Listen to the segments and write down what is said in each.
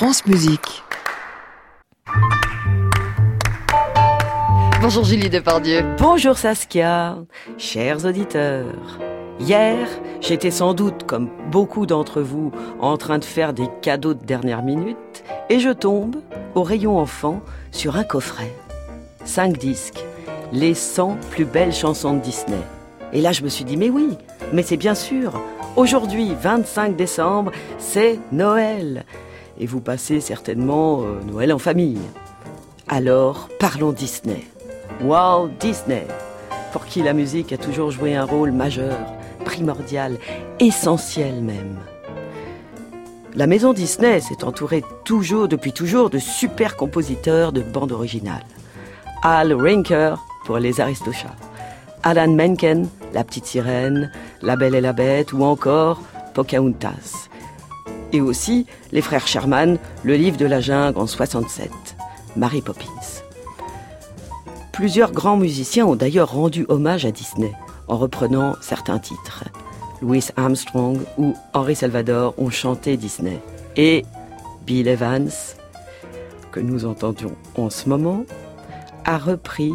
France Musique. Bonjour Julie Depardieu. Bonjour Saskia, chers auditeurs. Hier, j'étais sans doute, comme beaucoup d'entre vous, en train de faire des cadeaux de dernière minute, et je tombe, au rayon enfant, sur un coffret. Cinq disques, les 100 plus belles chansons de Disney. Et là, je me suis dit, mais oui, mais c'est bien sûr, aujourd'hui, 25 décembre, c'est Noël. Et vous passez certainement euh, Noël en famille. Alors, parlons Disney. Walt Disney, pour qui la musique a toujours joué un rôle majeur, primordial, essentiel même. La maison Disney s'est entourée toujours, depuis toujours, de super compositeurs de bandes originales. Al Rinker pour Les Aristochats, Alan Menken, La Petite Sirène, La Belle et la Bête ou encore Pocahontas. Et aussi les frères Sherman, Le Livre de la Jungle en 67, Mary Poppins. Plusieurs grands musiciens ont d'ailleurs rendu hommage à Disney en reprenant certains titres. Louis Armstrong ou Henri Salvador ont chanté Disney. Et Bill Evans, que nous entendions en ce moment, a repris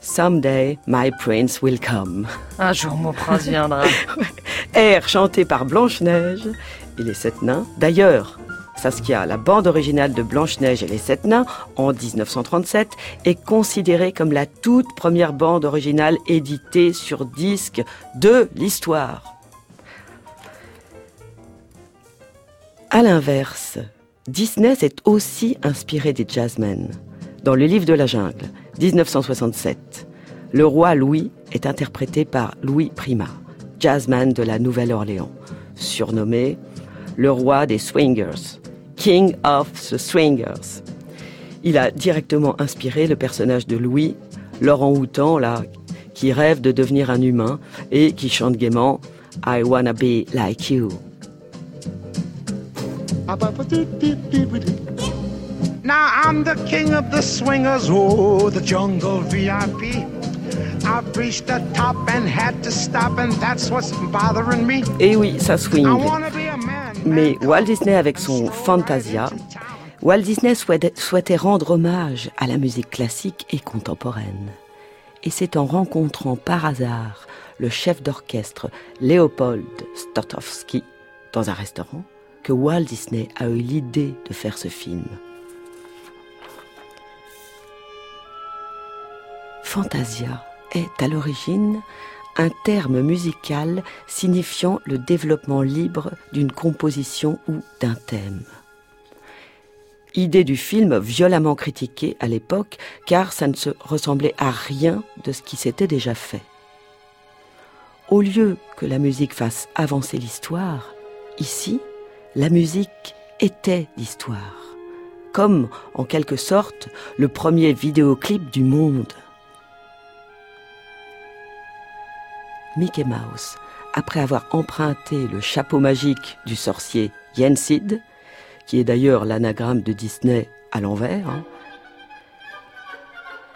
Someday My Prince Will Come. Un jour mon prince viendra. Air chanté par Blanche-Neige et les Sept Nains. D'ailleurs, Saskia, la bande originale de Blanche-Neige et les Sept Nains, en 1937, est considérée comme la toute première bande originale éditée sur disque de l'histoire. À l'inverse, Disney s'est aussi inspiré des jazzmen. Dans le livre de la jungle, 1967, le roi Louis est interprété par Louis Prima, jazzman de la Nouvelle-Orléans, surnommé le roi des swingers. King of the Swingers. Il a directement inspiré le personnage de Louis, Laurent Houtan, là, qui rêve de devenir un humain et qui chante gaiement I wanna be like you. Now I'm the king of the swingers, oh, the jungle VIP. I've reached the top and had to stop, and that's what's bothering me. Et eh oui, ça swing. Mais Walt Disney, avec son Fantasia, Walt Disney souhaitait rendre hommage à la musique classique et contemporaine. Et c'est en rencontrant par hasard le chef d'orchestre Léopold Stotowski dans un restaurant que Walt Disney a eu l'idée de faire ce film. Fantasia est à l'origine un terme musical signifiant le développement libre d'une composition ou d'un thème. Idée du film violemment critiquée à l'époque car ça ne se ressemblait à rien de ce qui s'était déjà fait. Au lieu que la musique fasse avancer l'histoire, ici, la musique était l'histoire, comme en quelque sorte le premier vidéoclip du monde. Mickey Mouse, après avoir emprunté le chapeau magique du sorcier Yensid, qui est d'ailleurs l'anagramme de Disney à l'envers, hein,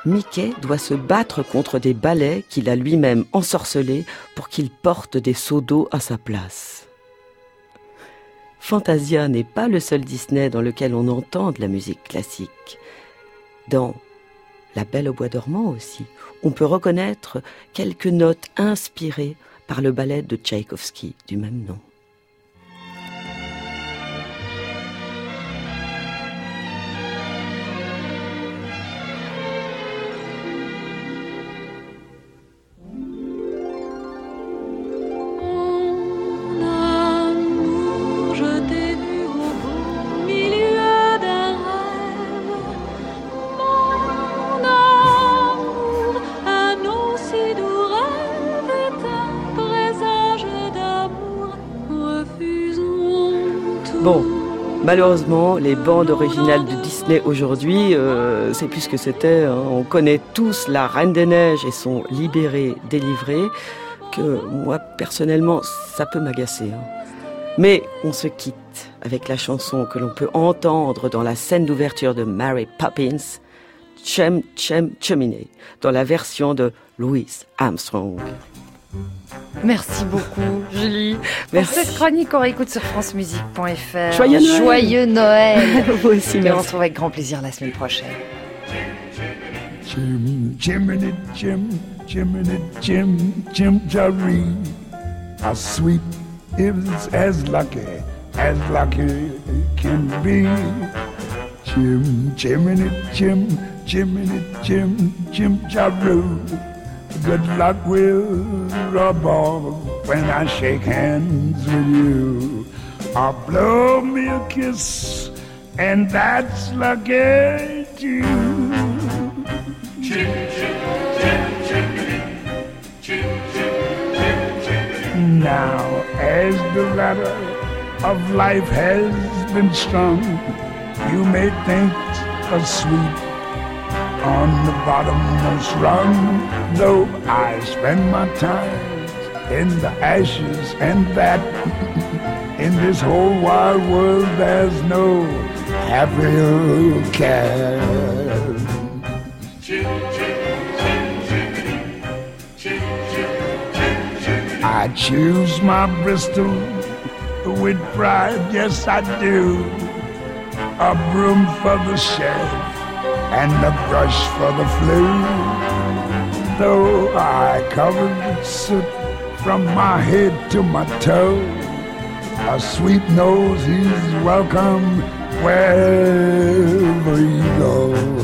Mickey doit se battre contre des balais qu'il a lui-même ensorcelés pour qu'il porte des seaux d'eau à sa place. Fantasia n'est pas le seul Disney dans lequel on entend de la musique classique. Dans la Belle au bois dormant aussi. On peut reconnaître quelques notes inspirées par le ballet de Tchaïkovski du même nom. Malheureusement, les bandes originales de Disney aujourd'hui, euh, c'est plus ce que c'était. Hein. On connaît tous la Reine des Neiges et son Libéré, délivré, que moi, personnellement, ça peut m'agacer. Hein. Mais on se quitte avec la chanson que l'on peut entendre dans la scène d'ouverture de Mary Poppins, Chem Chem Chemine, dans la version de Louis Armstrong. Merci beaucoup, Julie. Merci. Pour cette chronique, on réécoute sur francemusique.fr. Joyeux Noël. Joyeux Noël. Vous aussi, Et on se retrouve avec grand plaisir la semaine prochaine. Jim, Jim, Jiminy Jim, Jim Jaree. How sweet is as lucky as lucky can be. Jim, Jiminy Jim, Jiminy Jim, Jim Jaree. Good luck will rub off when I shake hands with you. Or blow me a kiss, and that's lucky too. Now, as the ladder of life has been strung, you may think a sweet on the bottommost rung. Though I spend my time in the ashes and that in this whole wide world there's no happier cat. I choose my Bristol with pride, yes I do. A broom for the sheriff and a brush for the flu. Though I covered soot from my head to my toe, a sweet nose he's welcome wherever he goes.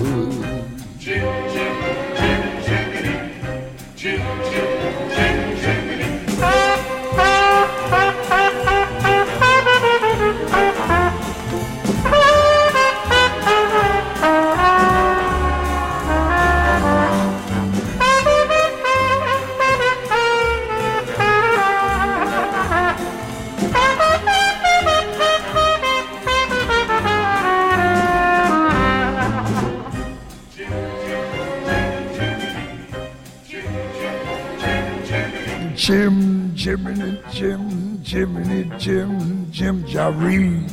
Jim, Jiminy Jim, Jim Jaree.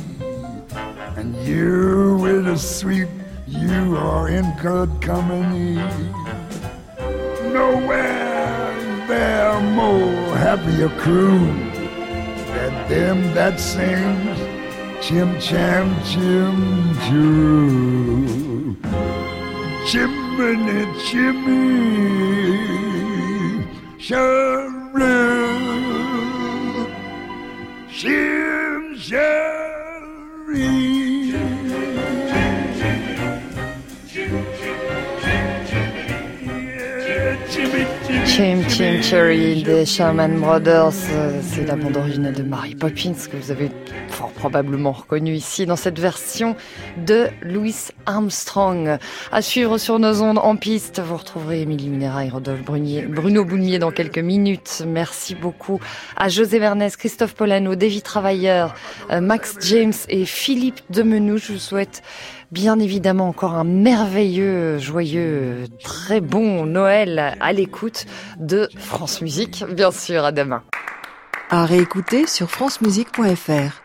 And you with a sweep, you are in good company. Nowhere there more happier crew than them that sings Chim Cham Chim Choo. Chimney Chimney Jim Jerry. Chim Chim Cherry des Sherman Brothers, euh, c'est la bande originale de Mary Poppins que vous avez fort probablement reconnu ici dans cette version de Louis Armstrong. À suivre sur nos ondes en piste, vous retrouverez Émilie Minera et Rodolphe Brunier, Bruno Boulmier dans quelques minutes. Merci beaucoup à José Vernès, Christophe Polano, David Travailleur, euh, Max James et Philippe Demenou. Je vous souhaite bien évidemment encore un merveilleux, joyeux, très bon Noël à l'écoute de France Musique, bien sûr, à demain. À réécouter sur francemusique.fr.